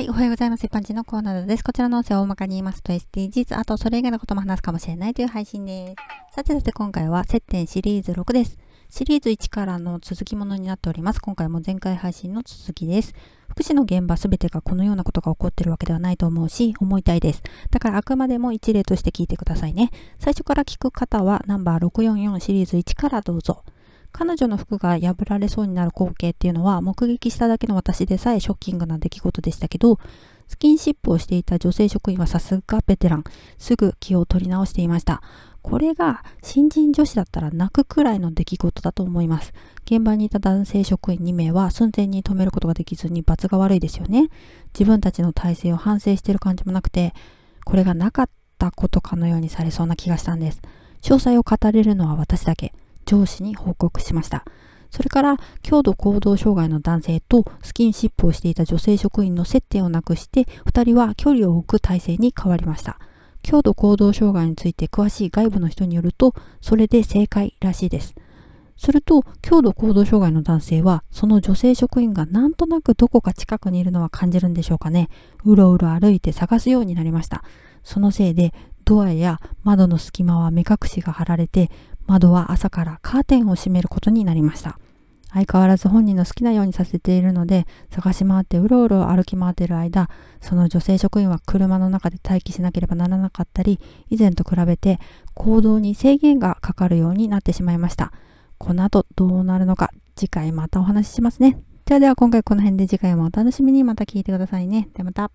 はい、おはようございます。一般人のコーナーです。こちらの音声を大まかに言いますと SDGs、あとそれ以外のことも話すかもしれないという配信です。さてさて今回は接点シリーズ6です。シリーズ1からの続きものになっております。今回も前回配信の続きです。福祉の現場すべてがこのようなことが起こっているわけではないと思うし、思いたいです。だからあくまでも一例として聞いてくださいね。最初から聞く方はナンバー644シリーズ1からどうぞ。彼女の服が破られそうになる光景っていうのは目撃しただけの私でさえショッキングな出来事でしたけど、スキンシップをしていた女性職員はさすがベテラン。すぐ気を取り直していました。これが新人女子だったら泣くくらいの出来事だと思います。現場にいた男性職員2名は寸前に止めることができずに罰が悪いですよね。自分たちの体制を反省している感じもなくて、これがなかったことかのようにされそうな気がしたんです。詳細を語れるのは私だけ。上司に報告しました。それから、強度行動障害の男性とスキンシップをしていた女性職員の接点をなくして、2人は距離を置く体制に変わりました。強度行動障害について詳しい外部の人によると、それで正解らしいです。すると、強度行動障害の男性は、その女性職員がなんとなくどこか近くにいるのは感じるんでしょうかね。うろうろ歩いて探すようになりました。そのせいで、ドアや窓の隙間は目隠しが貼られて、窓は朝からカーテンを閉めることになりました。相変わらず本人の好きなようにさせているので、探し回ってうろうろ歩き回っている間、その女性職員は車の中で待機しなければならなかったり、以前と比べて行動に制限がかかるようになってしまいました。この後どうなるのか、次回またお話ししますね。ではでは今回この辺で次回もお楽しみにまた聞いてくださいね。ではまた。